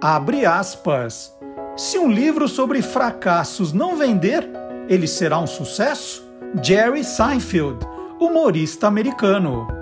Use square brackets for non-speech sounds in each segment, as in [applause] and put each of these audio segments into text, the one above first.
Abre aspas. Se um livro sobre fracassos não vender, ele será um sucesso? Jerry Seinfeld, humorista americano.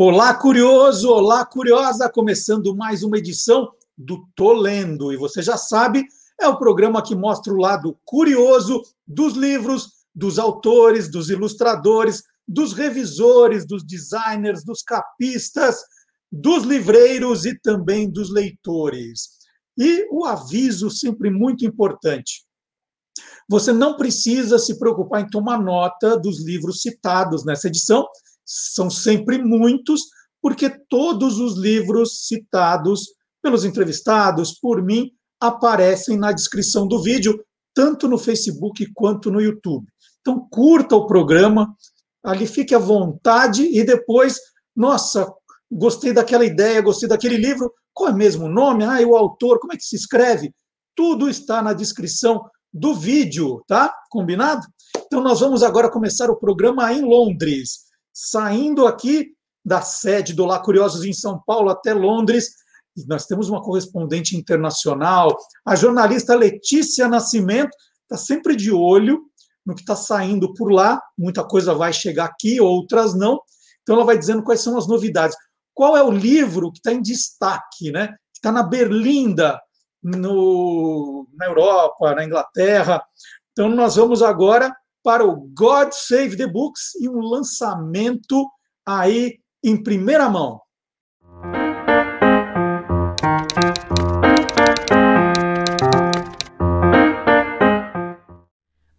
Olá, curioso! Olá, curiosa! Começando mais uma edição do Tô Lendo. E você já sabe, é o programa que mostra o lado curioso dos livros, dos autores, dos ilustradores, dos revisores, dos designers, dos capistas, dos livreiros e também dos leitores. E o aviso sempre muito importante. Você não precisa se preocupar em tomar nota dos livros citados nessa edição, são sempre muitos, porque todos os livros citados pelos entrevistados, por mim, aparecem na descrição do vídeo, tanto no Facebook quanto no YouTube. Então, curta o programa, ali fique à vontade e depois, nossa, gostei daquela ideia, gostei daquele livro, qual é mesmo o nome? Ah, e o autor, como é que se escreve? Tudo está na descrição do vídeo, tá? Combinado? Então, nós vamos agora começar o programa em Londres, saindo aqui da sede do Lá Curiosos em São Paulo até Londres nós temos uma correspondente internacional, a jornalista Letícia Nascimento está sempre de olho no que está saindo por lá, muita coisa vai chegar aqui, outras não, então ela vai dizendo quais são as novidades. Qual é o livro que está em destaque, né? que está na Berlinda, no, na Europa, na Inglaterra. Então nós vamos agora para o God Save the Books e um lançamento aí em primeira mão.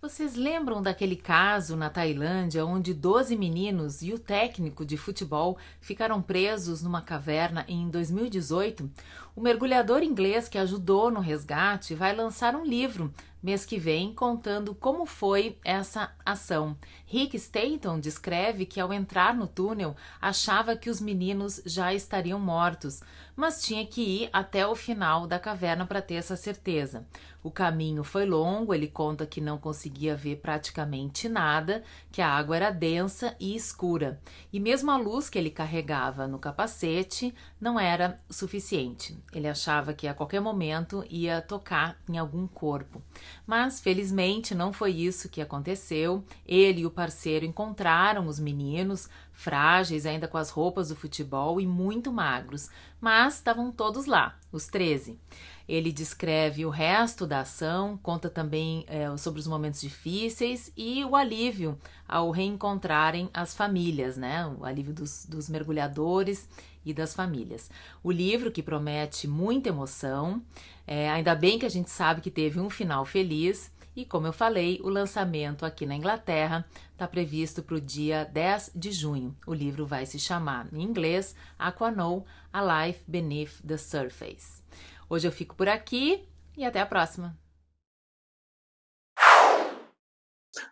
Vocês lembram daquele caso na Tailândia onde 12 meninos e o técnico de futebol ficaram presos numa caverna em 2018? O mergulhador inglês que ajudou no resgate vai lançar um livro mês que vem contando como foi essa ação. Rick Staton descreve que ao entrar no túnel achava que os meninos já estariam mortos, mas tinha que ir até o final da caverna para ter essa certeza. O caminho foi longo, ele conta que não conseguia ver praticamente nada, que a água era densa e escura, e mesmo a luz que ele carregava no capacete não era suficiente. Ele achava que a qualquer momento ia tocar em algum corpo. Mas felizmente não foi isso que aconteceu. Ele e o parceiro encontraram os meninos, frágeis ainda com as roupas do futebol e muito magros, mas estavam todos lá, os 13. Ele descreve o resto da ação, conta também é, sobre os momentos difíceis e o alívio ao reencontrarem as famílias, né? O alívio dos, dos mergulhadores e das famílias. O livro que promete muita emoção, é, ainda bem que a gente sabe que teve um final feliz. E como eu falei, o lançamento aqui na Inglaterra está previsto para o dia 10 de junho. O livro vai se chamar, em inglês, Aquanou, A Life Beneath the Surface. Hoje eu fico por aqui e até a próxima.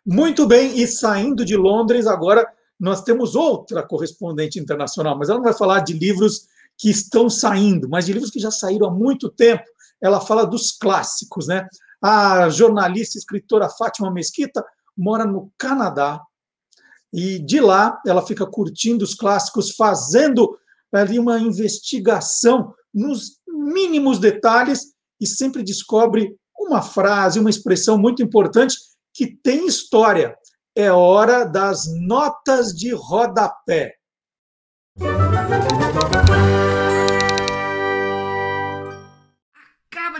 Muito bem, e saindo de Londres, agora nós temos outra correspondente internacional, mas ela não vai falar de livros que estão saindo, mas de livros que já saíram há muito tempo. Ela fala dos clássicos, né? A jornalista e escritora Fátima Mesquita mora no Canadá e de lá ela fica curtindo os clássicos, fazendo ali uma investigação nos mínimos detalhes e sempre descobre uma frase, uma expressão muito importante que tem história. É hora das notas de rodapé. Acaba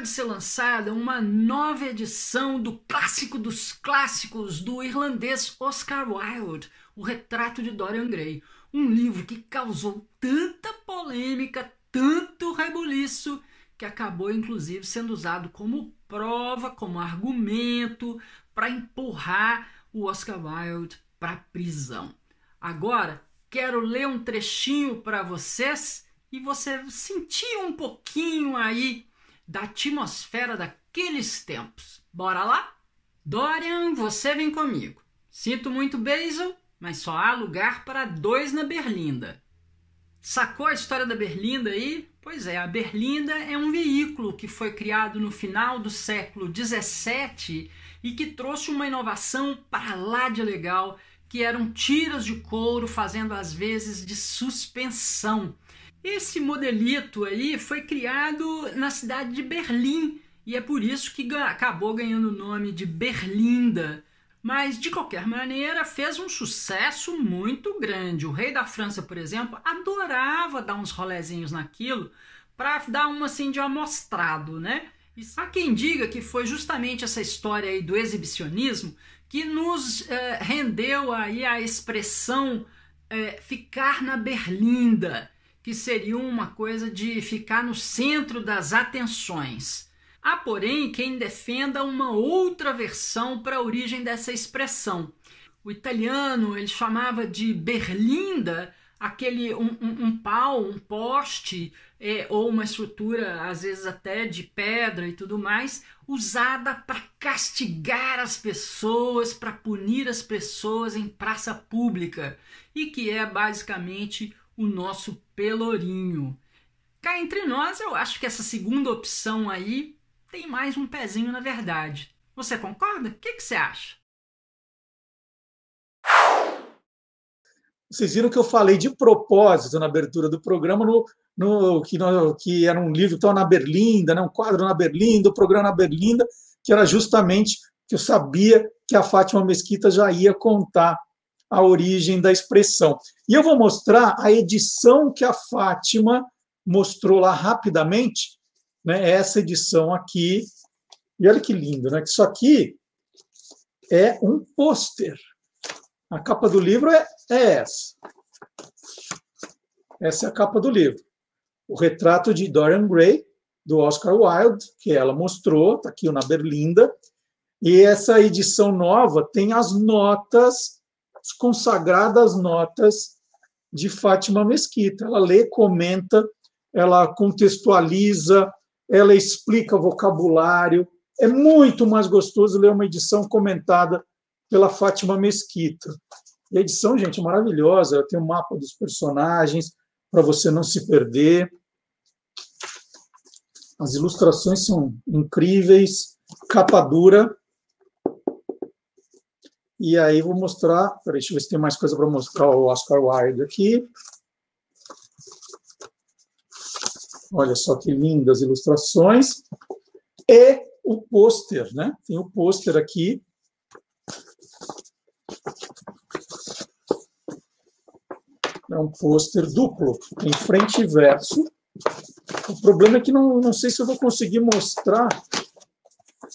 de ser lançada uma nova edição do clássico dos clássicos do irlandês Oscar Wilde, O Retrato de Dorian Gray. Um livro que causou tanta polêmica, tanto rebuliço que acabou inclusive sendo usado como prova, como argumento para empurrar o Oscar Wilde para a prisão. Agora, quero ler um trechinho para vocês e você sentir um pouquinho aí da atmosfera daqueles tempos. Bora lá? Dorian, você vem comigo. Sinto muito, Basil, mas só há lugar para dois na Berlinda. Sacou a história da Berlinda aí? Pois é, a Berlinda é um veículo que foi criado no final do século 17 e que trouxe uma inovação para lá de legal, que eram tiras de couro fazendo às vezes de suspensão. Esse modelito aí foi criado na cidade de Berlim e é por isso que acabou ganhando o nome de Berlinda. Mas de qualquer maneira fez um sucesso muito grande. O rei da França, por exemplo, adorava dar uns rolezinhos naquilo para dar uma assim de amostrado, né? E há quem diga que foi justamente essa história aí do exibicionismo que nos eh, rendeu aí a expressão eh, ficar na berlinda, que seria uma coisa de ficar no centro das atenções. Há, porém, quem defenda uma outra versão para a origem dessa expressão. O italiano ele chamava de berlinda aquele um, um, um pau, um poste é, ou uma estrutura, às vezes até de pedra e tudo mais, usada para castigar as pessoas, para punir as pessoas em praça pública e que é basicamente o nosso pelourinho. Cá entre nós, eu acho que essa segunda opção aí tem mais um pezinho na verdade. Você concorda? O que, que você acha? Vocês viram que eu falei de propósito na abertura do programa, no, no, que, no, que era um livro tão na Berlinda, né, um quadro na Berlinda, o um programa na Berlinda, que era justamente que eu sabia que a Fátima Mesquita já ia contar a origem da expressão. E eu vou mostrar a edição que a Fátima mostrou lá rapidamente, né, essa edição aqui. E olha que lindo, né? Isso aqui é um pôster a capa do livro é, é essa. Essa é a capa do livro. O retrato de Dorian Gray, do Oscar Wilde, que ela mostrou, está aqui na Berlinda. E essa edição nova tem as notas, as consagradas notas de Fátima Mesquita. Ela lê, comenta, ela contextualiza, ela explica vocabulário. É muito mais gostoso ler uma edição comentada pela Fátima Mesquita. E a edição, gente, é maravilhosa. Tem um mapa dos personagens para você não se perder. As ilustrações são incríveis, capa dura. E aí vou mostrar, peraí, deixa eu ver se tem mais coisa para mostrar o Oscar Wilde aqui. Olha só que lindas ilustrações. E o pôster, né? Tem o pôster aqui É um pôster duplo, em frente e verso. O problema é que não, não sei se eu vou conseguir mostrar.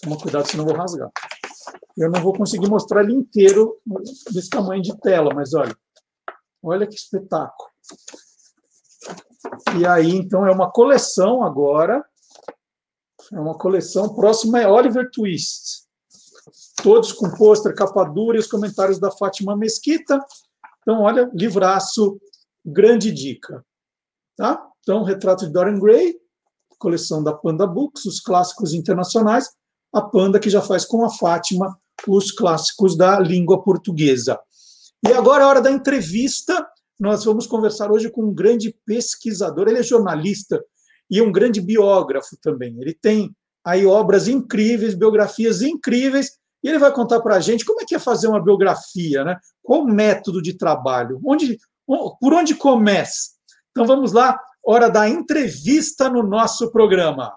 Toma cuidado, senão eu vou rasgar. Eu não vou conseguir mostrar ele inteiro desse tamanho de tela, mas olha, olha que espetáculo. E aí, então, é uma coleção agora. É uma coleção. Próxima é Oliver Twist. Todos com pôster, capa dura e os comentários da Fátima Mesquita. Então, olha, livraço, grande dica. Tá? Então, retrato de Dorian Gray, coleção da Panda Books, os clássicos internacionais, a Panda que já faz com a Fátima os clássicos da língua portuguesa. E agora é a hora da entrevista. Nós vamos conversar hoje com um grande pesquisador, ele é jornalista e um grande biógrafo também. Ele tem aí obras incríveis, biografias incríveis, e ele vai contar para a gente como é que é fazer uma biografia, né? qual o método de trabalho, onde, por onde começa. Então vamos lá, hora da entrevista no nosso programa.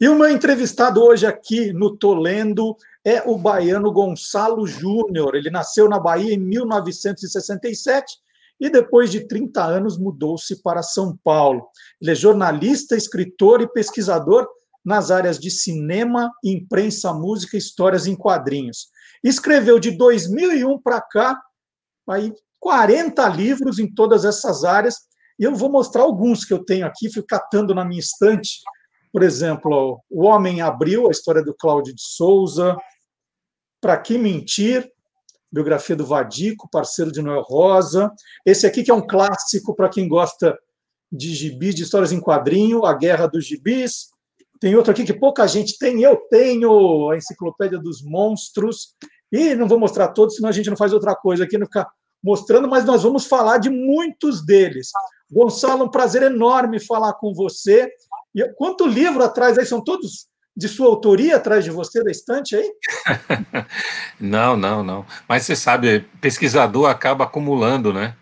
E o meu entrevistado hoje aqui no Tolendo é o baiano Gonçalo Júnior. Ele nasceu na Bahia em 1967 e depois de 30 anos mudou-se para São Paulo. Ele é jornalista, escritor e pesquisador nas áreas de cinema, imprensa, música histórias em quadrinhos. Escreveu de 2001 para cá aí 40 livros em todas essas áreas, e eu vou mostrar alguns que eu tenho aqui, fui catando na minha estante. Por exemplo, O Homem Abriu, a história do Cláudio de Souza, Para Que Mentir, biografia do Vadico, parceiro de Noel Rosa. Esse aqui que é um clássico para quem gosta de gibis, de histórias em quadrinho, A Guerra dos Gibis. Tem outro aqui que pouca gente tem, eu tenho, a Enciclopédia dos Monstros. E não vou mostrar todos, senão a gente não faz outra coisa aqui, não ficar mostrando, mas nós vamos falar de muitos deles. Gonçalo, um prazer enorme falar com você. E quanto livro atrás aí? São todos de sua autoria atrás de você da estante aí? [laughs] não, não, não. Mas você sabe, pesquisador acaba acumulando, né?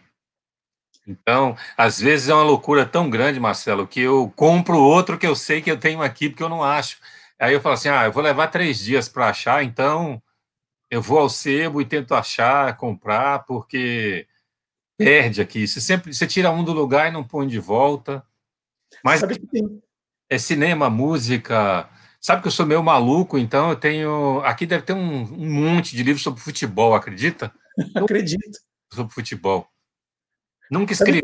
Então, às vezes é uma loucura tão grande, Marcelo, que eu compro outro que eu sei que eu tenho aqui porque eu não acho. Aí eu falo assim: ah, eu vou levar três dias para achar, então eu vou ao sebo e tento achar, comprar, porque perde aqui. Você sempre você tira um do lugar e não põe de volta. Mas é cinema, música. Sabe que eu sou meio maluco, então eu tenho. Aqui deve ter um, um monte de livros sobre futebol, acredita? [laughs] Acredito. Sobre futebol. Nunca escrevi.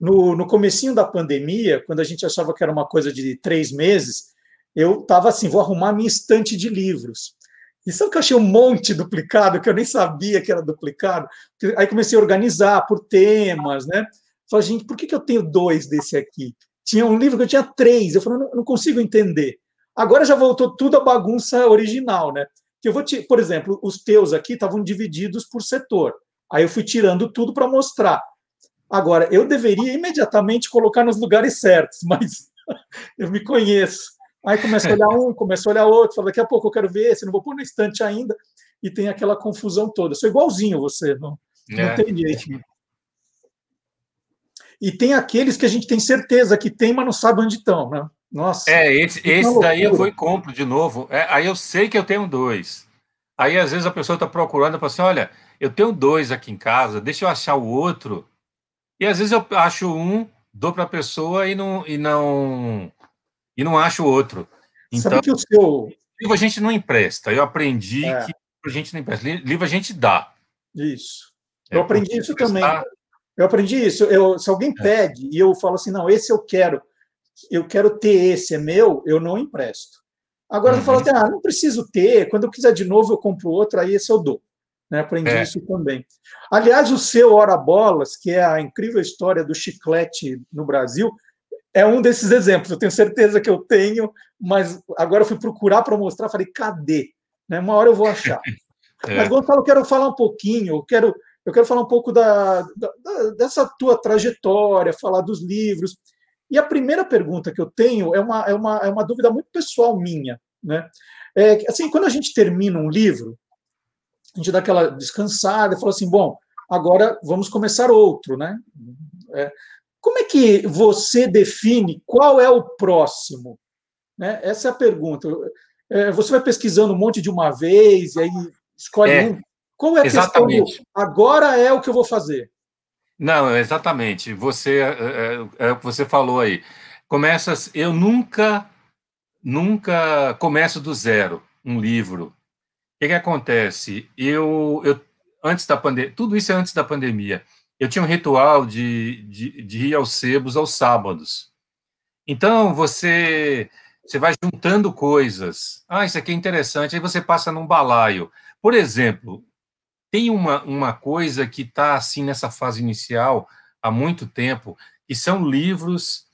No, no comecinho da pandemia, quando a gente achava que era uma coisa de três meses, eu estava assim, vou arrumar minha estante de livros. E sabe que eu achei um monte duplicado, que eu nem sabia que era duplicado? Aí comecei a organizar por temas, né? Falei, gente, por que, que eu tenho dois desse aqui? Tinha um livro que eu tinha três, eu falei, não, não consigo entender. Agora já voltou tudo a bagunça original, né? Que eu vou te, por exemplo, os teus aqui estavam divididos por setor. Aí eu fui tirando tudo para mostrar. Agora, eu deveria imediatamente colocar nos lugares certos, [laughs] mas eu me conheço. Aí começa a olhar um, começa a olhar outro, fala, daqui a pouco eu quero ver esse, não vou pôr no estante ainda, e tem aquela confusão toda. Eu sou igualzinho você, não, não é. tem jeito. E tem aqueles que a gente tem certeza que tem, mas não sabe onde estão, né? Nossa. É, esse, esse daí eu vou e compro de novo. É, aí eu sei que eu tenho dois. Aí às vezes a pessoa está procurando e fala assim: olha, eu tenho dois aqui em casa, deixa eu achar o outro. E às vezes eu acho um, dou para a pessoa e não, e não e não acho o outro. Então, Sabe que o seu livro a gente não empresta. Eu aprendi é. que a gente não empresta. Livro a gente dá. Isso. Eu é, aprendi isso também. Eu aprendi isso. Eu, se alguém é. pede e eu falo assim, não, esse eu quero, eu quero ter esse, é meu, eu não empresto. Agora uhum. eu falo assim, ah, não preciso ter, quando eu quiser de novo eu compro outro, aí esse eu dou. Né? Aprendi é. isso também. Aliás, o seu Hora Bolas, que é a incrível história do chiclete no Brasil, é um desses exemplos. Eu tenho certeza que eu tenho, mas agora eu fui procurar para mostrar, falei, cadê? Né? Uma hora eu vou achar. [laughs] É. Mas, Gonçalo, eu quero falar um pouquinho, eu quero, eu quero falar um pouco da, da, dessa tua trajetória, falar dos livros. E a primeira pergunta que eu tenho é uma, é uma, é uma dúvida muito pessoal minha. Né? É, assim, quando a gente termina um livro, a gente dá aquela descansada e fala assim, bom, agora vamos começar outro, né? É, como é que você define qual é o próximo? Né? Essa é a pergunta. É, você vai pesquisando um monte de uma vez e aí escolhe é, um. Qual é a exatamente. agora é o que eu vou fazer. Não, exatamente. Você é, é, é o que você falou aí. Começa. Eu nunca, nunca começo do zero um livro. O que, que acontece? Eu, eu antes da pandemia, tudo isso é antes da pandemia. Eu tinha um ritual de, de, de ir aos sebos aos sábados. Então você você vai juntando coisas. Ah, isso aqui é interessante. Aí você passa num balaio. Por exemplo, tem uma, uma coisa que está assim nessa fase inicial há muito tempo, que são livros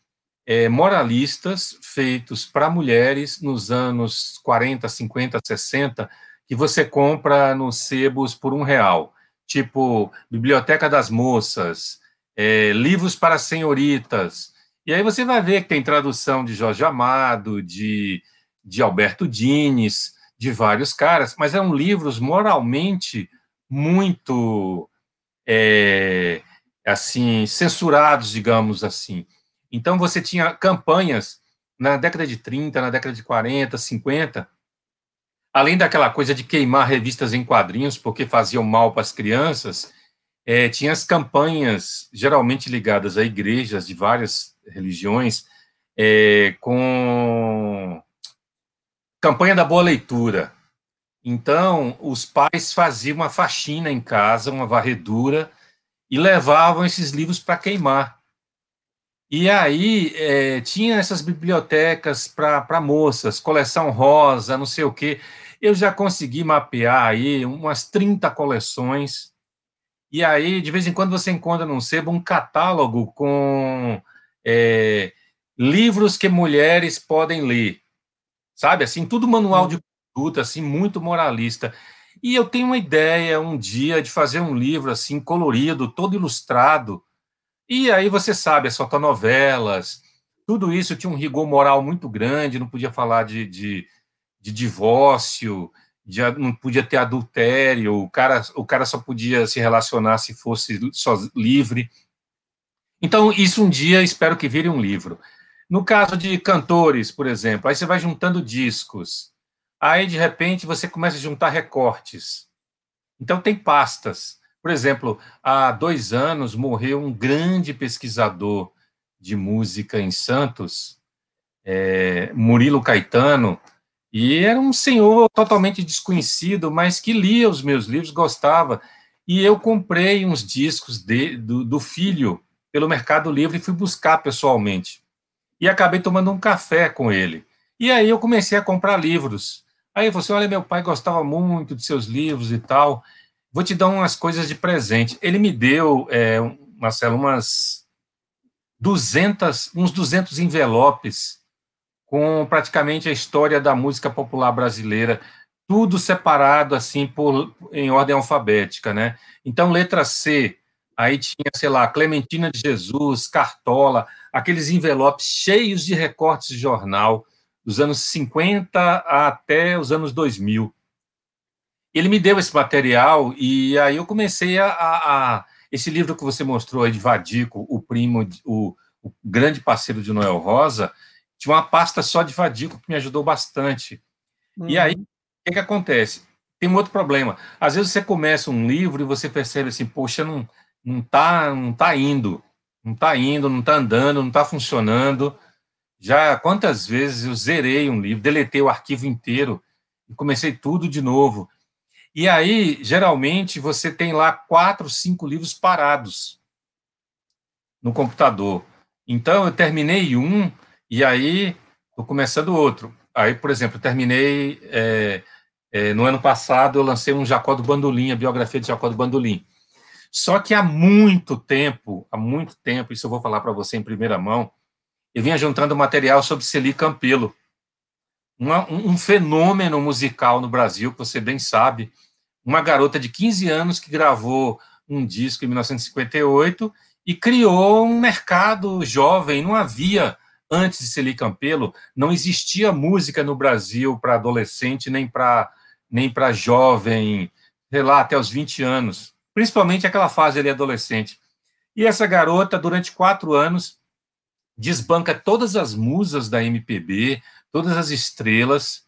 é, moralistas feitos para mulheres nos anos 40, 50, 60, que você compra nos sebos por um real, tipo Biblioteca das Moças, é, livros para senhoritas. E aí você vai ver que tem tradução de Jorge Amado, de, de Alberto Dines, de vários caras, mas eram livros moralmente muito é, assim censurados, digamos assim. Então você tinha campanhas na década de 30, na década de 40, 50, além daquela coisa de queimar revistas em quadrinhos porque faziam mal para as crianças, é, tinha as campanhas, geralmente ligadas a igrejas de várias religiões, é, com campanha da boa leitura. Então, os pais faziam uma faxina em casa, uma varredura, e levavam esses livros para queimar. E aí é, tinha essas bibliotecas para moças, coleção rosa, não sei o quê. Eu já consegui mapear aí umas 30 coleções. E aí, de vez em quando, você encontra num sebo um catálogo com é, livros que mulheres podem ler, sabe? Assim, tudo manual de assim, muito moralista. E eu tenho uma ideia um dia de fazer um livro assim colorido, todo ilustrado. E aí você sabe, as fotonovelas, tudo isso tinha um rigor moral muito grande, não podia falar de, de, de divórcio, de, não podia ter adultério, o cara, o cara só podia se relacionar se fosse só livre. Então, isso um dia espero que vire um livro. No caso de cantores, por exemplo, aí você vai juntando discos, aí de repente você começa a juntar recortes. Então, tem pastas. Por exemplo, há dois anos morreu um grande pesquisador de música em Santos, é, Murilo Caetano, e era um senhor totalmente desconhecido, mas que lia os meus livros, gostava. E eu comprei uns discos de, do, do filho pelo Mercado Livre e fui buscar pessoalmente. E acabei tomando um café com ele. E aí eu comecei a comprar livros. Aí você, olha, meu pai gostava muito de seus livros e tal. Vou te dar umas coisas de presente. Ele me deu, é, Marcelo, umas 200, uns 200 envelopes com praticamente a história da música popular brasileira, tudo separado assim por em ordem alfabética, né? Então letra C, aí tinha, sei lá, Clementina de Jesus, Cartola, aqueles envelopes cheios de recortes de jornal dos anos 50 até os anos 2000. Ele me deu esse material e aí eu comecei a, a, a esse livro que você mostrou aí de Vadico, o primo, o, o grande parceiro de Noel Rosa, tinha uma pasta só de Vadico que me ajudou bastante. Uhum. E aí, uhum. o que, que acontece? Tem um outro problema. Às vezes você começa um livro e você percebe assim, poxa, não, não tá, não tá indo, não tá indo, não tá andando, não tá funcionando. Já quantas vezes eu zerei um livro, deletei o arquivo inteiro e comecei tudo de novo. E aí, geralmente, você tem lá quatro, cinco livros parados no computador. Então, eu terminei um, e aí, estou começando outro. Aí, por exemplo, terminei. É, é, no ano passado, eu lancei um Jacó do Bandolim, a biografia de Jacó do Bandolim. Só que há muito tempo, há muito tempo, isso eu vou falar para você em primeira mão, eu vinha juntando material sobre Celi Campelo, uma, um, fenômeno musical no Brasil, que você bem sabe, uma garota de 15 anos que gravou um disco em 1958 e criou um mercado jovem, não havia antes de Celi Campelo, não existia música no Brasil para adolescente nem para nem para jovem, sei lá, até os 20 anos, principalmente aquela fase ali adolescente. E essa garota, durante quatro anos, desbanca todas as musas da MPB, todas as estrelas,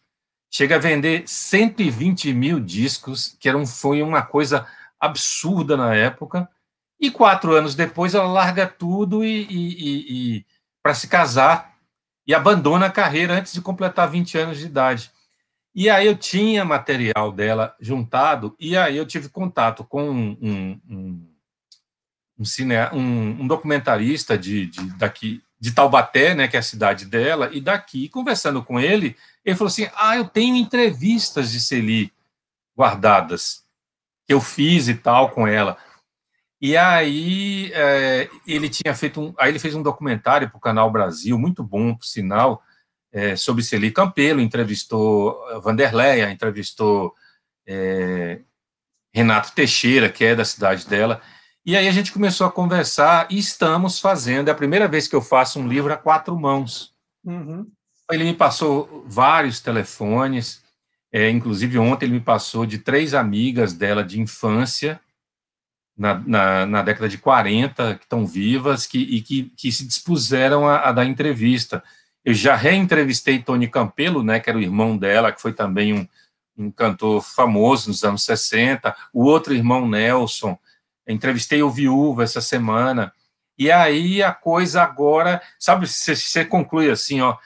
chega a vender 120 mil discos, que era um, foi uma coisa absurda na época, e quatro anos depois ela larga tudo e, e, e para se casar e abandona a carreira antes de completar 20 anos de idade. E aí eu tinha material dela juntado, e aí eu tive contato com um, um, um, um, cine, um, um documentarista de, de, daqui, de Taubaté, né, que é a cidade dela, e daqui, conversando com ele, ele falou assim: Ah, eu tenho entrevistas de Celi guardadas, que eu fiz e tal com ela. E aí é, ele tinha feito um, aí ele fez um documentário para o Canal Brasil, muito bom, por sinal, é, sobre Celi Campelo, entrevistou Vanderleia, entrevistou é, Renato Teixeira, que é da cidade dela, e aí a gente começou a conversar e estamos fazendo, é a primeira vez que eu faço um livro a quatro mãos. Uhum. Ele me passou vários telefones, é, inclusive ontem ele me passou de três amigas dela de infância, na, na, na, década de 40, que estão vivas que, e que, que se dispuseram a, a, dar entrevista. Eu já reentrevistei Tony Campelo, né, que era o irmão dela, que foi também um, um cantor famoso nos anos 60, o outro irmão Nelson, entrevistei o Viúva essa semana, e aí a coisa agora, sabe, você, conclui assim, ó,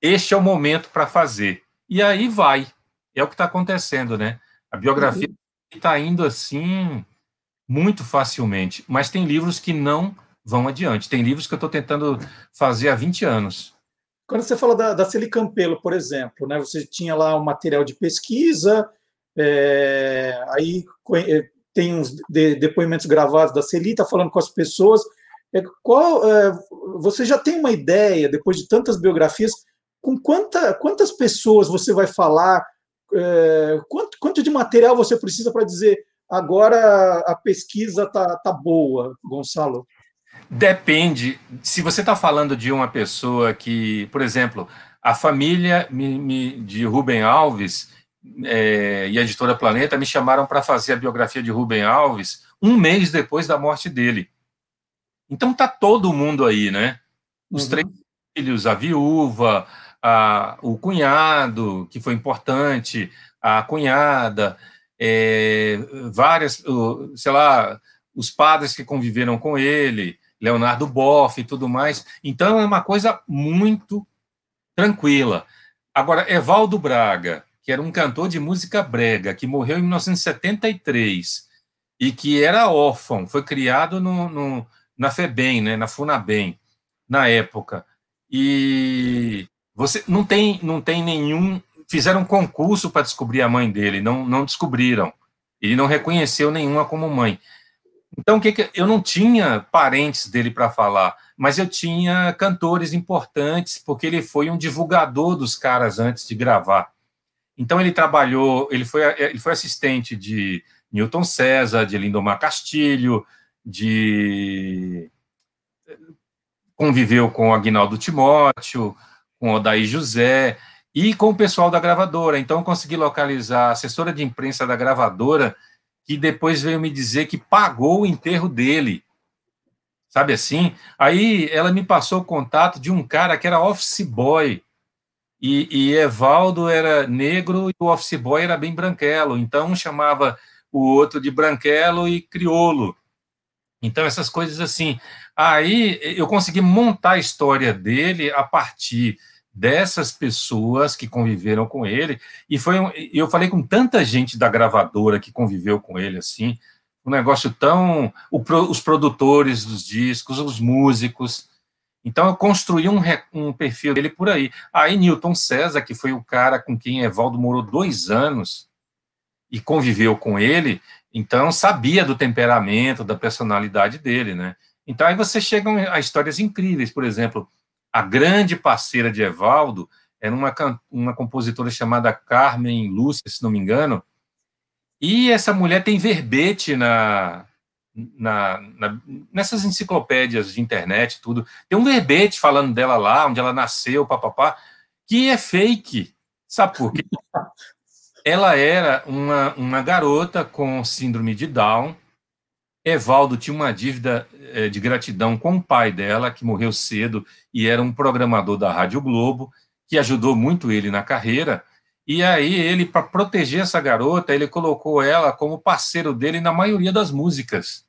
este é o momento para fazer, e aí vai, é o que está acontecendo, né, a biografia está uhum. indo assim, muito facilmente, mas tem livros que não vão adiante. Tem livros que eu estou tentando fazer há 20 anos. Quando você fala da, da Celi Campelo, por exemplo, né, você tinha lá um material de pesquisa, é, aí é, tem uns de, depoimentos gravados da Celi, está falando com as pessoas, É, qual, é, você já tem uma ideia, depois de tantas biografias, com quanta, quantas pessoas você vai falar, é, quanto, quanto de material você precisa para dizer agora a pesquisa está tá boa, Gonçalo? Depende. Se você está falando de uma pessoa que, por exemplo, a família de Rubem Alves é, e a editora Planeta me chamaram para fazer a biografia de Rubem Alves um mês depois da morte dele. Então tá todo mundo aí, né? Os uhum. três filhos, a viúva, a, o cunhado, que foi importante, a cunhada, é, várias, sei lá, os padres que conviveram com ele, Leonardo Boff e tudo mais. Então é uma coisa muito tranquila. Agora, Evaldo Braga, que era um cantor de música brega, que morreu em 1973 e que era órfão, foi criado no, no, na FEBEM, né, na FUNABEM, na época. E você não tem, não tem nenhum. Fizeram um concurso para descobrir a mãe dele, não, não descobriram. Ele não reconheceu nenhuma como mãe. Então, que, que eu não tinha parentes dele para falar, mas eu tinha cantores importantes, porque ele foi um divulgador dos caras antes de gravar. Então, ele trabalhou, ele foi, ele foi assistente de Newton César, de Lindomar Castilho, de conviveu com Agnaldo Timóteo, com Odaí José e com o pessoal da gravadora. Então, consegui localizar a assessora de imprensa da gravadora, que depois veio me dizer que pagou o enterro dele. Sabe assim? Aí ela me passou o contato de um cara que era office boy. E, e Evaldo era negro e o office boy era bem branquelo. Então, chamava o outro de branquelo e criolo. Então, essas coisas assim. Aí eu consegui montar a história dele a partir dessas pessoas que conviveram com ele. E foi um, eu falei com tanta gente da gravadora que conviveu com ele assim, um negócio tão. O, os produtores dos discos, os músicos. Então eu construí um, um perfil dele por aí. Aí Newton César, que foi o cara com quem Evaldo morou dois anos e conviveu com ele, então, sabia do temperamento, da personalidade dele, né? Então, aí você chega a histórias incríveis. Por exemplo, a grande parceira de Evaldo era uma, uma compositora chamada Carmen Lúcia, se não me engano, e essa mulher tem verbete na, na, na, nessas enciclopédias de internet, tudo. Tem um verbete falando dela lá, onde ela nasceu, papapá, que é fake. Sabe por quê? [laughs] Ela era uma, uma garota com síndrome de Down. Evaldo tinha uma dívida é, de gratidão com o pai dela, que morreu cedo e era um programador da Rádio Globo, que ajudou muito ele na carreira. E aí ele, para proteger essa garota, ele colocou ela como parceiro dele na maioria das músicas.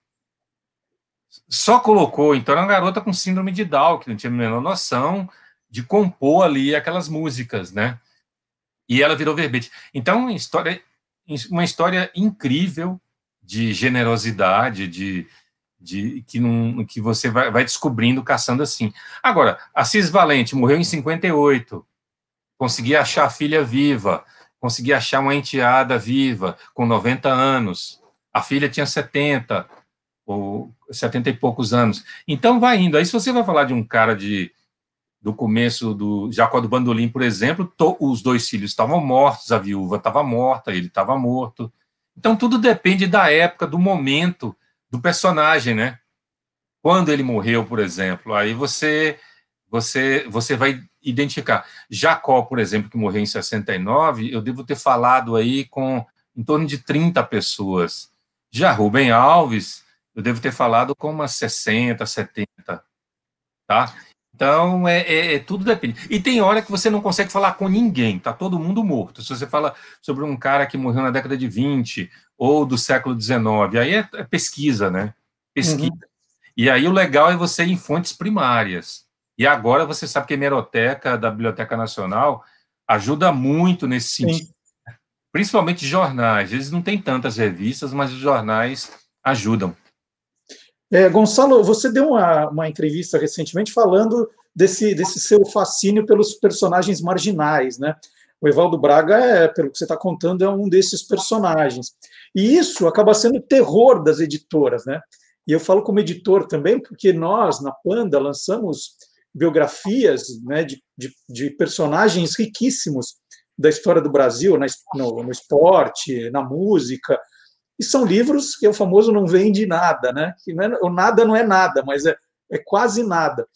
Só colocou, então era uma garota com síndrome de Down, que não tinha a menor noção de compor ali aquelas músicas, né? e ela virou verbete. Então, história, uma história incrível de generosidade, de, de que, que você vai, vai descobrindo caçando assim. Agora, Assis Valente morreu em 58, consegui achar a filha viva, consegui achar uma enteada viva, com 90 anos. A filha tinha 70, ou 70 e poucos anos. Então, vai indo. Aí, se você vai falar de um cara de do começo do Jacó do Bandolim, por exemplo, to, os dois filhos estavam mortos, a viúva estava morta, ele estava morto. Então tudo depende da época, do momento do personagem, né? Quando ele morreu, por exemplo, aí você você você vai identificar. Jacó, por exemplo, que morreu em 69, eu devo ter falado aí com em torno de 30 pessoas. Já Rubem Alves, eu devo ter falado com umas 60, 70, tá? Então, é, é, é, tudo depende. E tem hora que você não consegue falar com ninguém, tá todo mundo morto. Se você fala sobre um cara que morreu na década de 20 ou do século 19, aí é, é, pesquisa, né? Pesquisa. Uhum. E aí o legal é você ir em fontes primárias. E agora você sabe que a hemeroteca da Biblioteca Nacional ajuda muito nesse sentido. Sim. Principalmente jornais. Eles não têm tantas revistas, mas os jornais ajudam. É, Gonçalo, você deu uma, uma entrevista recentemente falando desse, desse seu fascínio pelos personagens marginais, né? O Evaldo Braga, é, pelo que você está contando, é um desses personagens. E isso acaba sendo terror das editoras, né? E eu falo como editor também, porque nós, na Panda, lançamos biografias né, de, de, de personagens riquíssimos da história do Brasil, no, no, esporte, na música, e são livros que é o famoso não vende nada, né? Que não é, o nada não é nada, mas é, é quase nada.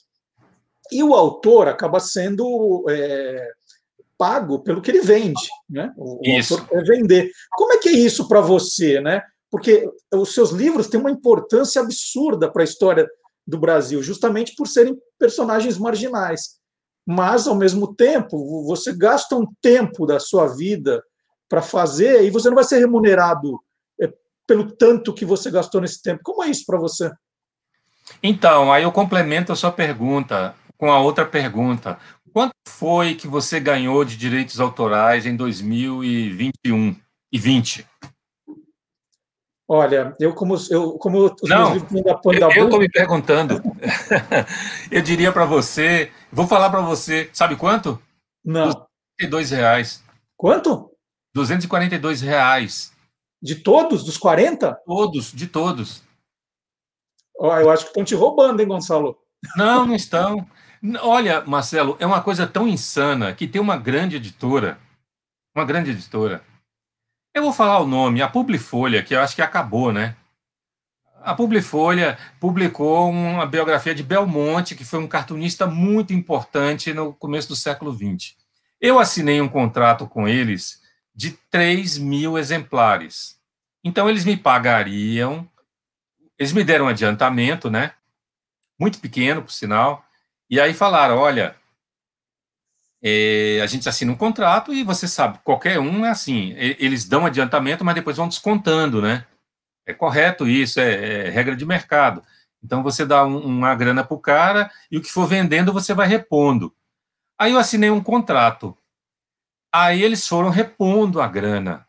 E o autor acaba sendo é, pago pelo que ele vende, né? O, o autor quer vender. Como é que é isso para você, né? Porque os seus livros têm uma importância absurda para a história do Brasil, justamente por serem personagens marginais. Mas, ao mesmo tempo, você gasta um tempo da sua vida para fazer e você não vai ser remunerado pelo tanto que você gastou nesse tempo. Como é isso para você? Então, aí eu complemento a sua pergunta com a outra pergunta. Quanto foi que você ganhou de direitos autorais em 2021 e 20? Olha, eu como eu como Não, Eu estou me perguntando. [laughs] eu diria para você, vou falar para você, sabe quanto? Não. 242 reais. Quanto? 242 reais. De todos? Dos 40? Todos, de todos. Eu acho que estão te roubando, hein, Gonçalo? Não, não estão. Olha, Marcelo, é uma coisa tão insana que tem uma grande editora, uma grande editora, eu vou falar o nome, a Publifolha, que eu acho que acabou, né? A Publifolha publicou uma biografia de Belmonte, que foi um cartunista muito importante no começo do século XX. Eu assinei um contrato com eles de 3 mil exemplares. Então, eles me pagariam, eles me deram um adiantamento, né? Muito pequeno, por sinal. E aí falaram: olha, é, a gente assina um contrato e você sabe, qualquer um é assim, eles dão adiantamento, mas depois vão descontando, né? É correto isso, é, é regra de mercado. Então você dá um, uma grana para o cara e o que for vendendo você vai repondo. Aí eu assinei um contrato. Aí eles foram repondo a grana.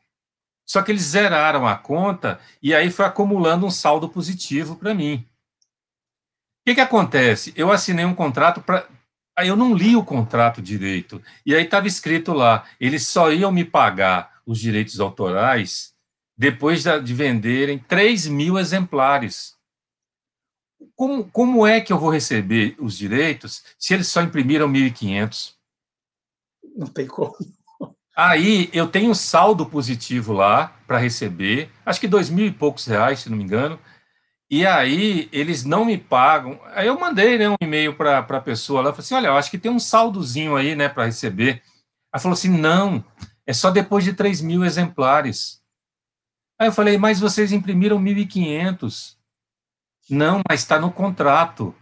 Só que eles zeraram a conta e aí foi acumulando um saldo positivo para mim. O que, que acontece? Eu assinei um contrato para Aí eu não li o contrato direito. E aí estava escrito lá: eles só iam me pagar os direitos autorais depois de venderem 3 mil exemplares. Como, como é que eu vou receber os direitos se eles só imprimiram 1.500? Não tem como. Aí eu tenho saldo positivo lá para receber, acho que dois mil e poucos reais, se não me engano. E aí eles não me pagam. Aí eu mandei né, um e-mail para a pessoa lá, falei assim: olha, eu acho que tem um saldozinho aí né, para receber. Ela falou assim: não, é só depois de 3 mil exemplares. Aí eu falei: mas vocês imprimiram 1.500. Não, mas está no contrato.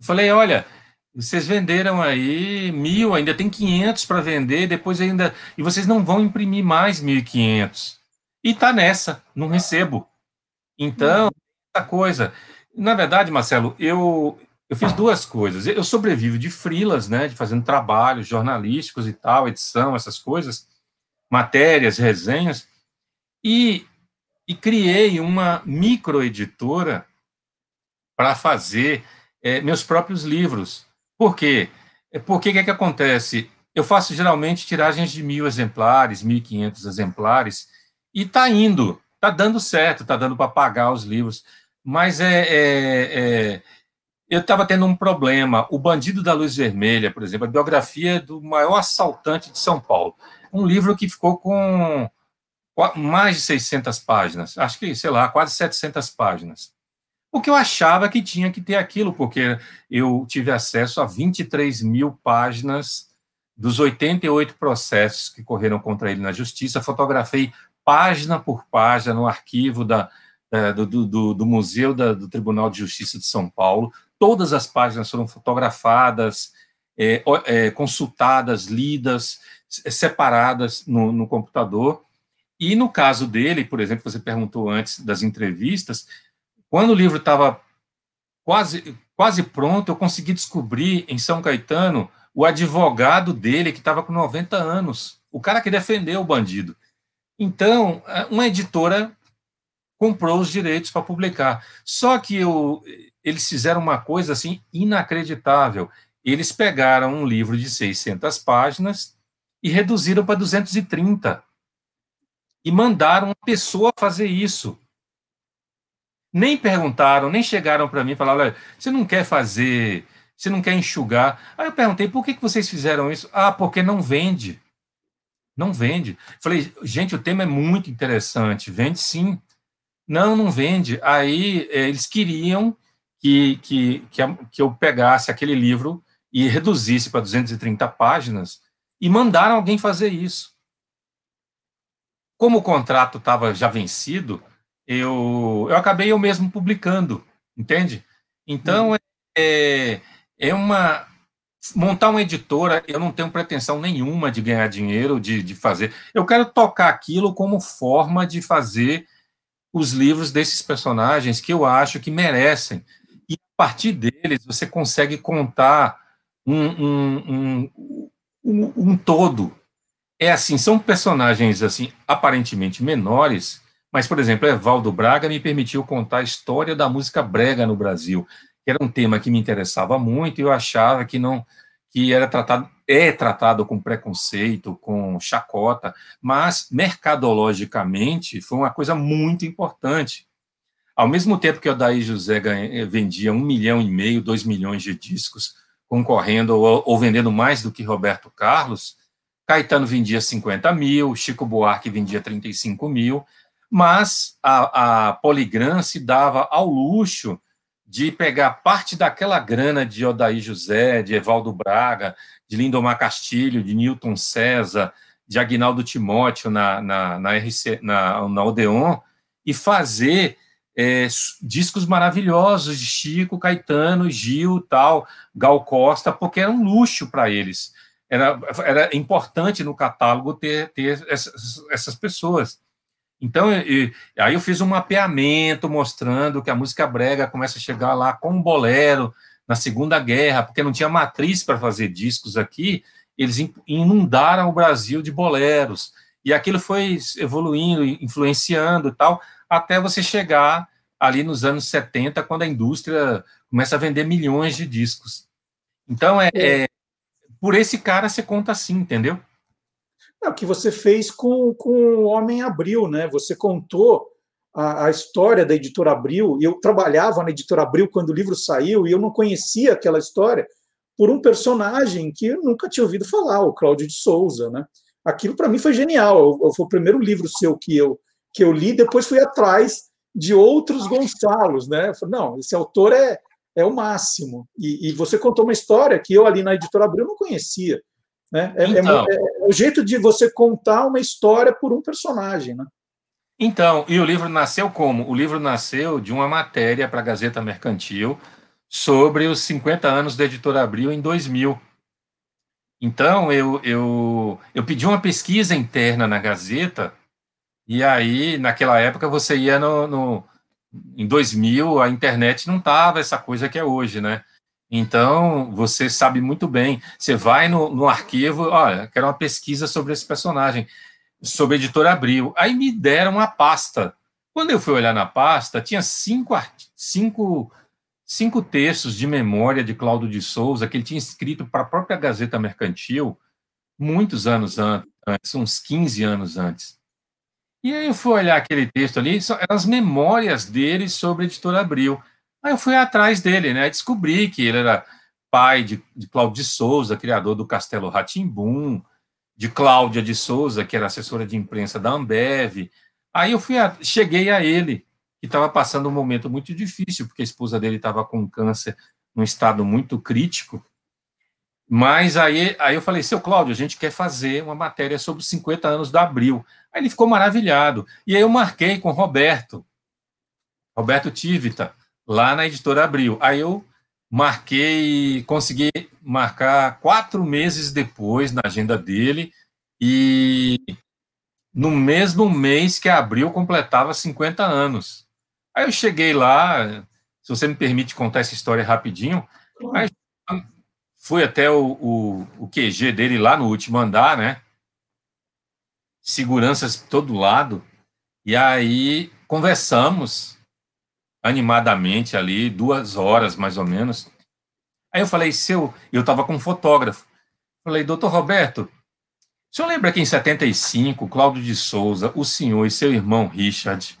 Eu falei: olha, vocês venderam aí mil, ainda tem 500 para vender, depois ainda. E vocês não vão imprimir mais 1.500. E tá nessa, não recebo. Então, essa coisa. Na verdade, Marcelo, eu, eu fiz duas coisas. Eu sobrevivo de frilas, né, de fazendo trabalhos jornalísticos e tal, edição, essas coisas, matérias, resenhas, e, e criei uma microeditora para fazer é, meus próprios livros. Por quê? É, porque o que, é que acontece? Eu faço geralmente tiragens de mil exemplares, mil e quinhentos exemplares, e está indo está dando certo, está dando para pagar os livros. Mas é, é, é eu estava tendo um problema. O Bandido da Luz Vermelha, por exemplo, a biografia do maior assaltante de São Paulo. Um livro que ficou com mais de 600 páginas, acho que, sei lá, quase 700 páginas. O que eu achava que tinha que ter aquilo, porque eu tive acesso a 23 mil páginas dos 88 processos que correram contra ele na justiça, fotografei página por página no arquivo da, do, do, do, Museu da, do Tribunal de Justiça de São Paulo. Todas as páginas foram fotografadas, é, é, consultadas, lidas, separadas no, no computador. E no caso dele, por exemplo, você perguntou antes das entrevistas, quando o livro estava quase, quase pronto, eu consegui descobrir em São Caetano o advogado dele, que estava com 90 anos, o cara que defendeu o bandido. Então, uma editora comprou os direitos para publicar. Só que eu, eles fizeram uma coisa assim inacreditável. Eles pegaram um livro de 600 páginas e reduziram para 230. E mandaram uma pessoa fazer isso. Nem perguntaram, nem chegaram para mim e falaram: olha, você não quer fazer, você não quer enxugar. Aí eu perguntei: por que, que vocês fizeram isso? Ah, porque não vende. Não vende. Falei, gente, o tema é muito interessante. Vende sim. Não, não vende. Aí eh, eles queriam que, que, que, que eu pegasse aquele livro e reduzisse para 230 páginas e mandaram alguém fazer isso. Como o contrato estava já vencido, eu, eu acabei eu mesmo publicando, entende? Então, uhum. é, é uma. Montar uma editora, eu não tenho pretensão nenhuma de ganhar dinheiro, de, de fazer. Eu quero tocar aquilo como forma de fazer os livros desses personagens que eu acho que merecem. E a partir deles, você consegue contar um, um, um, um, um todo. É assim, são personagens assim aparentemente menores, mas, por exemplo, Evaldo Braga me permitiu contar a história da música brega no Brasil, que era um tema que me interessava muito e eu achava que não que era tratado é tratado com preconceito, com chacota, mas mercadologicamente foi uma coisa muito importante. Ao mesmo tempo que o Daí José ganha, vendia um milhão e meio, dois milhões de discos, concorrendo ou, ou vendendo mais do que Roberto Carlos, Caetano vendia 50 mil, Chico Buarque vendia 35 mil, mas a, a Poligram se dava ao luxo de pegar parte daquela grana de Odaí José, de Evaldo Braga, de Lindomar Castilho, de Newton César, de Agnaldo Timóteo na, na, na, RC, na, na Odeon, e fazer é, discos maravilhosos de Chico, Caetano, Gil, tal, Gal Costa, porque era um luxo para eles. Era, era importante no catálogo ter, ter essas, essas pessoas. Então, eu, aí eu fiz um mapeamento mostrando que a música brega começa a chegar lá com um bolero na Segunda Guerra, porque não tinha matriz para fazer discos aqui, eles inundaram o Brasil de boleros. E aquilo foi evoluindo, influenciando e tal, até você chegar ali nos anos 70, quando a indústria começa a vender milhões de discos. Então, é, é. é por esse cara você conta assim, entendeu? É o que você fez com, com o Homem Abril, né? Você contou a, a, história da editora Abril. Eu trabalhava na editora Abril quando o livro saiu e eu não conhecia aquela história por um personagem que eu nunca tinha ouvido falar, o Cláudio de Souza, né? Aquilo para mim foi genial. Foi o primeiro livro seu que eu que eu li. Depois fui atrás de outros Gonçalos, né? Falei, não, esse autor é é o máximo. E, e, você contou uma história que eu ali na editora Abril não conhecia. Né? É, é então, é, é, o jeito de você contar uma história por um personagem. Né? Então, e o livro nasceu como? O livro nasceu de uma matéria para a Gazeta Mercantil sobre os 50 anos da Editora Abril em 2000. Então, eu, eu, eu pedi uma pesquisa interna na Gazeta, e aí, naquela época, você ia no. no em 2000, a internet não estava essa coisa que é hoje, né? Então, você sabe muito bem. Você vai no, no arquivo, olha, quero uma pesquisa sobre esse personagem, sobre a editora Abril. Aí me deram uma pasta. Quando eu fui olhar na pasta, tinha cinco, cinco, cinco textos de memória de Cláudio de Souza que ele tinha escrito para a própria Gazeta Mercantil muitos anos antes, uns 15 anos antes. E aí eu fui olhar aquele texto ali, eram as memórias dele sobre a editora Abril. Aí eu fui atrás dele, né? Descobri que ele era pai de, de Cláudio de Souza, criador do Castelo Ratimbum, de Cláudia de Souza, que era assessora de imprensa da Ambev. Aí eu fui a, cheguei a ele, que estava passando um momento muito difícil, porque a esposa dele estava com câncer num estado muito crítico. Mas aí, aí eu falei, seu Cláudio, a gente quer fazer uma matéria sobre os 50 anos da Abril. Aí ele ficou maravilhado. E aí eu marquei com Roberto, Roberto Tivita, lá na editora Abril. Aí eu marquei, consegui marcar quatro meses depois na agenda dele, e no mesmo mês que Abril completava 50 anos. Aí eu cheguei lá, se você me permite contar essa história rapidinho, fui até o, o, o QG dele lá no último andar, né? Seguranças todo lado, e aí conversamos, animadamente ali, duas horas mais ou menos. Aí eu falei, seu, eu estava com um fotógrafo. Falei, doutor Roberto, o senhor lembra que em 75, Cláudio de Souza, o senhor e seu irmão Richard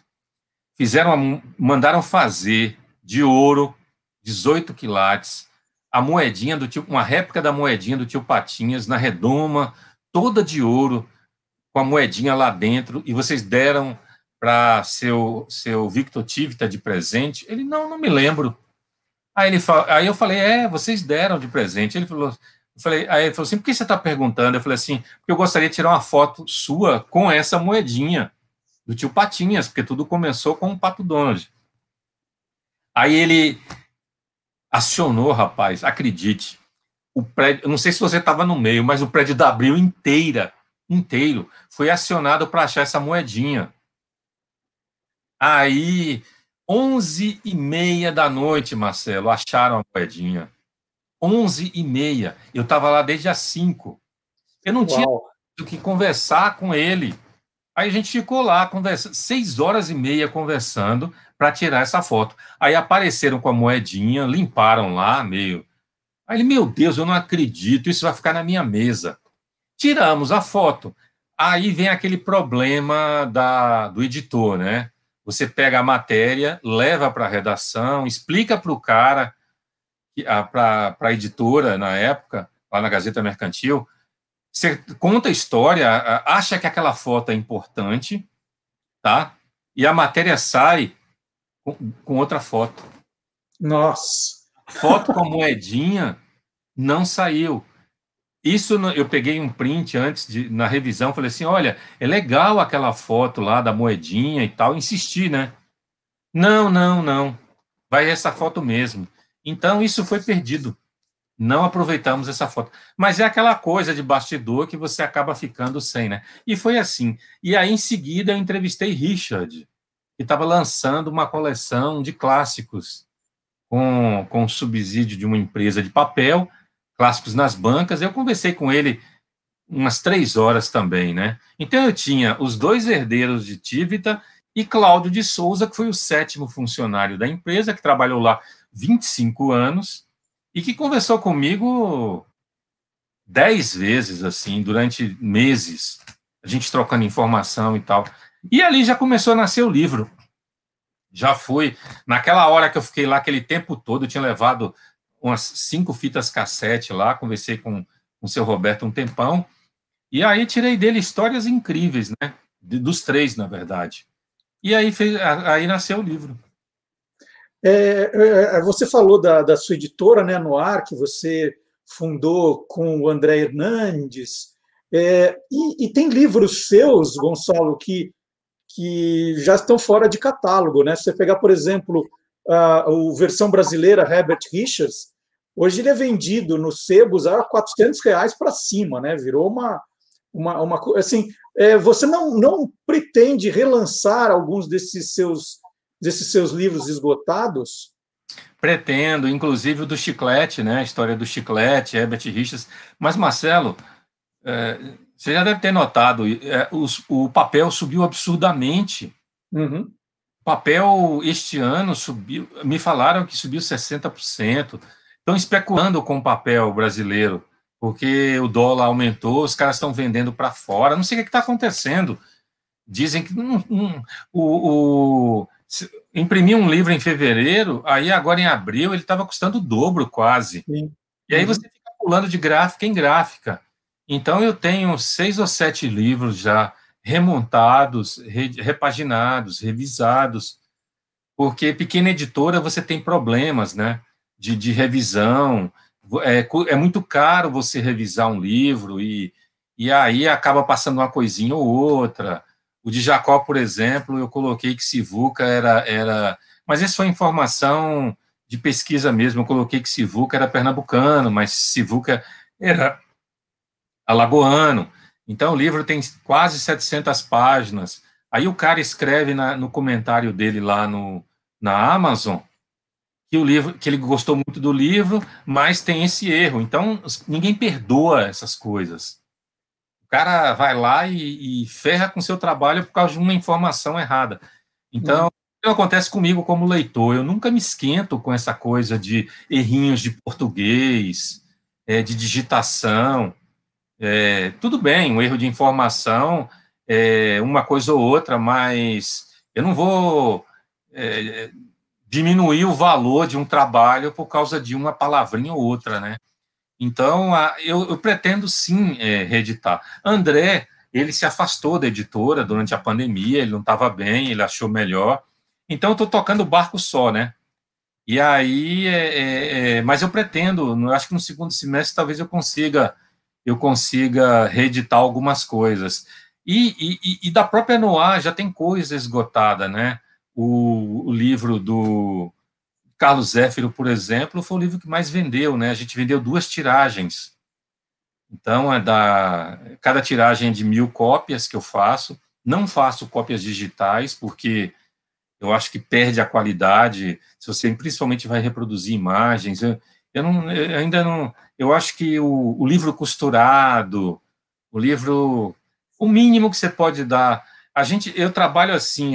fizeram, mandaram fazer de ouro, 18 quilates, a moedinha do tio, uma réplica da moedinha do tio Patinhas na redoma, toda de ouro, com a moedinha lá dentro, e vocês deram para seu seu Victor Tivita de presente. Ele não, não me lembro. Aí ele aí eu falei, é, vocês deram de presente. Ele falou, eu falei, aí ele falou assim, por que você está perguntando? Eu falei assim, porque eu gostaria de tirar uma foto sua com essa moedinha do tio Patinhas, porque tudo começou com o Pato Donald. Aí ele acionou, rapaz, acredite, o prédio, não sei se você estava no meio, mas o prédio da Abril inteira, inteiro, foi acionado para achar essa moedinha. Aí, onze e meia da noite, Marcelo, acharam a moedinha. Onze e meia. Eu estava lá desde as cinco. Eu não Uau. tinha do que conversar com ele. Aí a gente ficou lá, conversa, seis horas e meia conversando para tirar essa foto. Aí apareceram com a moedinha, limparam lá, meio. Aí ele, meu Deus, eu não acredito, isso vai ficar na minha mesa. Tiramos a foto. Aí vem aquele problema da, do editor, né? Você pega a matéria, leva para a redação, explica para o cara, para a editora na época, lá na Gazeta Mercantil, você conta a história, acha que aquela foto é importante, tá? E a matéria sai com, com outra foto. Nossa! Foto com a [laughs] moedinha não saiu. Isso eu peguei um print antes de na revisão, falei assim, olha, é legal aquela foto lá da moedinha e tal, insisti, né? Não, não, não. Vai essa foto mesmo. Então isso foi perdido. Não aproveitamos essa foto. Mas é aquela coisa de bastidor que você acaba ficando sem, né? E foi assim. E aí, em seguida, eu entrevistei Richard, que estava lançando uma coleção de clássicos com, com subsídio de uma empresa de papel, clássicos nas bancas. Eu conversei com ele umas três horas também, né? Então eu tinha os dois herdeiros de Tivita e Cláudio de Souza, que foi o sétimo funcionário da empresa, que trabalhou lá 25 anos e que conversou comigo dez vezes, assim, durante meses, a gente trocando informação e tal. E ali já começou a nascer o livro. Já foi. Naquela hora que eu fiquei lá, aquele tempo todo, eu tinha levado umas cinco fitas cassete lá, conversei com o seu Roberto um tempão, e aí tirei dele histórias incríveis, né? Dos três, na verdade. E aí, fez, aí nasceu o livro. É, é, é, você falou da, da, sua editora, né, no ar, que você fundou com o André Hernandes. É, e, e, tem livros seus, Gonçalo, que que já estão fora de catálogo. Né? Se você pegar, por exemplo, a, a versão brasileira Herbert Richards, hoje ele é vendido nos sebos a 400 reais para cima, né? virou uma. uma, uma assim, é, você não, não pretende relançar alguns desses seus, desses seus livros esgotados? Pretendo, inclusive o do Chiclete, né? A história do Chiclete, Herbert Richards. Mas, Marcelo, é, você já deve ter notado, é, os, o papel subiu absurdamente. Uhum. Papel este ano subiu, me falaram que subiu 60%. Estão especulando com o papel brasileiro, porque o dólar aumentou, os caras estão vendendo para fora. Não sei o que está acontecendo. Dizem que um, um, o, o imprimir um livro em fevereiro, aí agora em abril ele estava custando o dobro quase. Sim. E aí uhum. você fica pulando de gráfica em gráfica. Então, eu tenho seis ou sete livros já remontados, re, repaginados, revisados, porque pequena editora você tem problemas, né? De, de revisão, é, é, muito caro você revisar um livro e, e aí acaba passando uma coisinha ou outra. O de Jacó, por exemplo, eu coloquei que Sivuca era, era. Mas isso foi informação de pesquisa mesmo. Eu coloquei que Sivuca era pernambucano, mas Sivuca era alagoano. Então, o livro tem quase 700 páginas. Aí o cara escreve na, no comentário dele lá no, na Amazon que o livro, que ele gostou muito do livro, mas tem esse erro. Então, ninguém perdoa essas coisas. O cara vai lá e, e ferra com seu trabalho por causa de uma informação errada. Então, hum. isso acontece comigo como leitor. Eu nunca me esquento com essa coisa de errinhos de português, é, de digitação. É, tudo bem, um erro de informação, é, uma coisa ou outra, mas eu não vou é, diminuir o valor de um trabalho por causa de uma palavrinha ou outra, né? Então, a, eu, eu, pretendo sim é, reeditar. André, ele se afastou da editora durante a pandemia, ele não estava bem, ele achou melhor. Então, eu estou tocando o barco só, né? E aí, é, é, é mas eu pretendo, acho que no segundo semestre talvez eu consiga, eu consiga reeditar algumas coisas. E, e, e da própria Noir já tem coisa esgotada, né? O, o livro do Carlos Zéfiro, por exemplo, foi o livro que mais vendeu, né? A gente vendeu duas tiragens. Então, é da cada tiragem é de mil cópias que eu faço. Não faço cópias digitais, porque eu acho que perde a qualidade. Se você principalmente vai reproduzir imagens, eu, eu, não, eu ainda não. Eu acho que o, o livro costurado, o livro, o mínimo que você pode dar a gente, eu trabalho assim,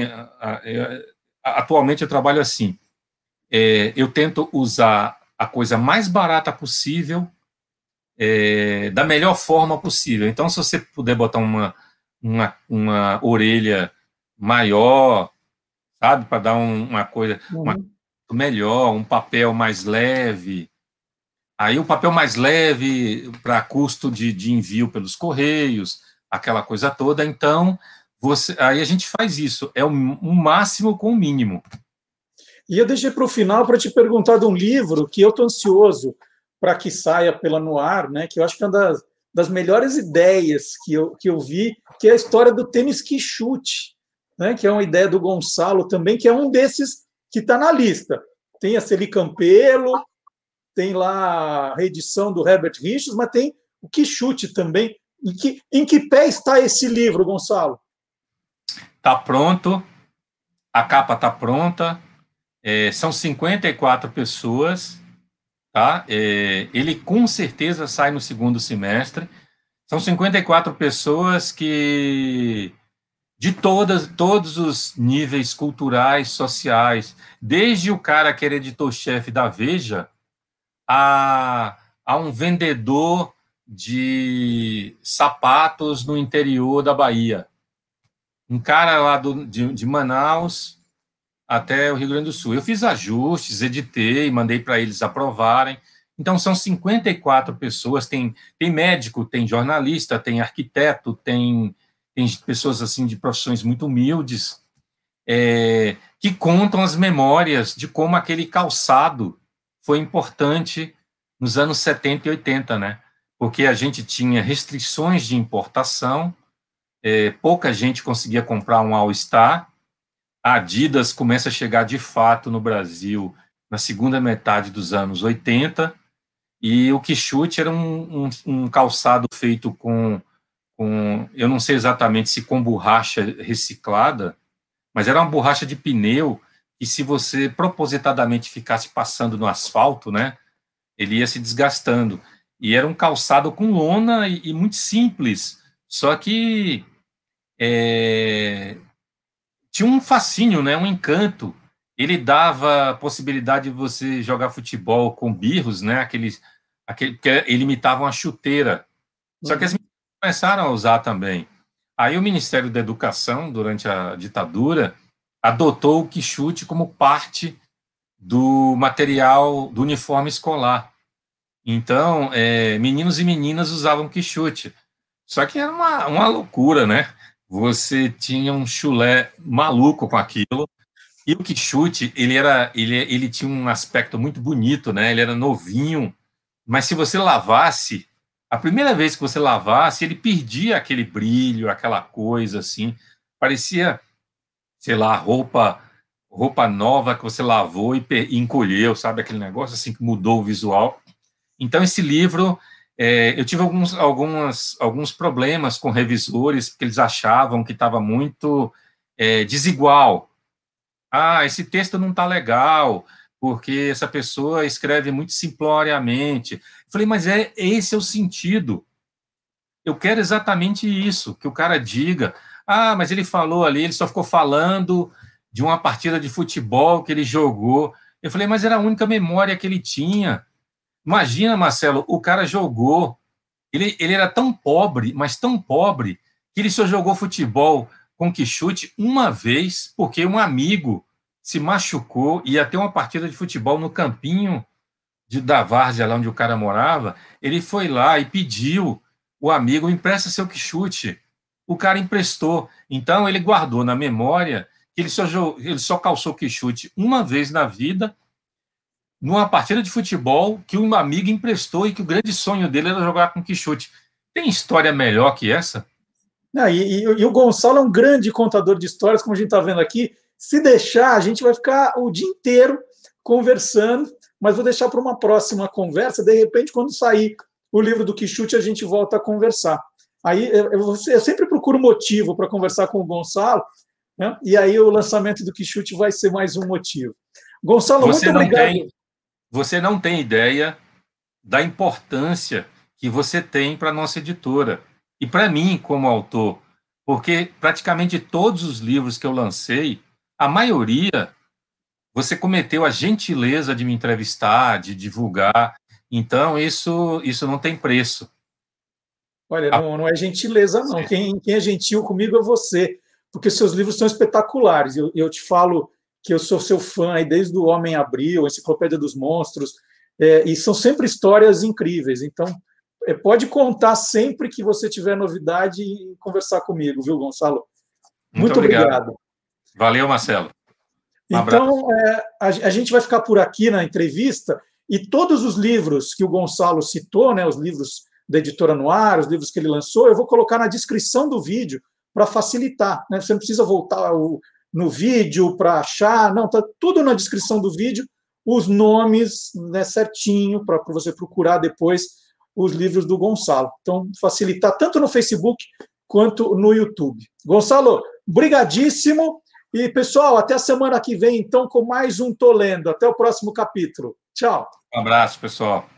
atualmente eu trabalho assim, é, eu tento usar a coisa mais barata possível, é, da melhor forma possível. Então, se você puder botar uma, uma, uma orelha maior, sabe, para dar um, uma coisa uhum. uma, melhor, um papel mais leve. Aí o papel mais leve para custo de, de envio pelos correios, aquela coisa toda. Então, você, aí a gente faz isso, é o, o máximo com o mínimo. E eu deixei para o final para te perguntar de um livro que eu estou ansioso para que saia pela Noir, né? Que eu acho que é uma das, das melhores ideias que eu, que eu vi, que é a história do tênis que chute, né? Que é uma ideia do Gonçalo também, que é um desses que está na lista. Tem a Celi Campelo, tem lá a reedição do Herbert Richards, mas tem o que chute também. Em que, em que pé está esse livro, Gonçalo? Está pronto, a capa está pronta, é, são 54 pessoas, tá? É, ele com certeza sai no segundo semestre. São 54 pessoas que de todas, todos os níveis culturais, sociais, desde o cara que era editor-chefe da Veja a, a um vendedor de sapatos no interior da Bahia um cara lá do, de, de Manaus até o Rio Grande do Sul. Eu fiz ajustes, editei, mandei para eles aprovarem. Então, são 54 pessoas, tem, tem médico, tem jornalista, tem arquiteto, tem, tem pessoas assim de profissões muito humildes, é, que contam as memórias de como aquele calçado foi importante nos anos 70 e 80, né? Porque a gente tinha restrições de importação, é, pouca gente conseguia comprar um All-Star. A Adidas começa a chegar de fato no Brasil na segunda metade dos anos 80, e o Quixute era um, um, um calçado feito com, com, eu não sei exatamente se com borracha reciclada, mas era uma borracha de pneu, e se você propositadamente ficasse passando no asfalto, né, ele ia se desgastando. E era um calçado com lona e, e muito simples, só que é, tinha um fascínio, né, um encanto. Ele dava a possibilidade de você jogar futebol com birros, né, aqueles, aquele, que ele imitava uma chuteira. Só que as meninas começaram a usar também. Aí o Ministério da Educação, durante a ditadura, adotou o quichute como parte do material do uniforme escolar. Então, é, meninos e meninas usavam quichute. Só que era uma, uma loucura, né? você tinha um chulé maluco com aquilo. E o Quixute, ele era, ele, ele tinha um aspecto muito bonito, né? Ele era novinho, mas se você lavasse, a primeira vez que você lavasse, ele perdia aquele brilho, aquela coisa assim, parecia, sei lá, roupa roupa nova que você lavou e, e encolheu, sabe aquele negócio assim que mudou o visual. Então esse livro é, eu tive alguns, algumas, alguns problemas com revisores, porque eles achavam que estava muito é, desigual. Ah, esse texto não está legal, porque essa pessoa escreve muito simploriamente. Eu falei, mas é esse é o sentido. Eu quero exatamente isso, que o cara diga, ah, mas ele falou ali, ele só ficou falando de uma partida de futebol que ele jogou. Eu falei, mas era a única memória que ele tinha. Imagina, Marcelo, o cara jogou. Ele, ele era tão pobre, mas tão pobre, que ele só jogou futebol com Quixote uma vez, porque um amigo se machucou, ia ter uma partida de futebol no campinho de, da várzea, lá onde o cara morava. Ele foi lá e pediu o amigo, empresta seu quichute. O cara emprestou. Então, ele guardou na memória que ele só, ele só calçou quichute uma vez na vida, numa partida de futebol que um amigo emprestou e que o grande sonho dele era jogar com quichute. Tem história melhor que essa? Não, e, e, e, o Gonçalo é um grande contador de histórias, como a gente está vendo aqui. Se deixar, a gente vai ficar o dia inteiro conversando, mas vou deixar para uma próxima conversa. De repente, quando sair o livro do Quixute, a gente volta a conversar. Aí eu, eu sempre procuro motivo para conversar com o Gonçalo, né? e aí o lançamento do Quixute vai ser mais um motivo. Gonçalo, você muito obrigado. Tem, você não tem ideia da importância que você tem para a nossa editora e para mim como autor, porque praticamente todos os livros que eu lancei, a maioria você cometeu a gentileza de me entrevistar, de divulgar. Então, isso, isso não tem preço. Olha, não, não é gentileza, não. Quem, quem, é gentil comigo é você, porque seus livros são espetaculares. Eu, eu te falo que eu sou seu fã aí desde o Homem Abril, Enciclopédia dos Monstros, é, e são sempre histórias incríveis. Então, é, pode contar sempre que você tiver novidade e conversar comigo, viu, Gonçalo? Muito, Muito obrigado. obrigado. Valeu, Marcelo. Um então, é, a, a, gente vai ficar por aqui na entrevista e todos os livros que o Gonçalo citou, né, os livros da editora Noir, os livros que ele lançou, eu vou colocar na descrição do vídeo para facilitar. Né? Você não precisa voltar ao, no vídeo para achar, não, está tudo na descrição do vídeo, os nomes né, certinho para você procurar depois os livros do Gonçalo. Então, facilitar tanto no Facebook quanto no YouTube. Gonçalo, brigadíssimo. E, pessoal, até a semana que vem, então, com mais um Tolendo. Até o próximo capítulo. Tchau. Um abraço, pessoal.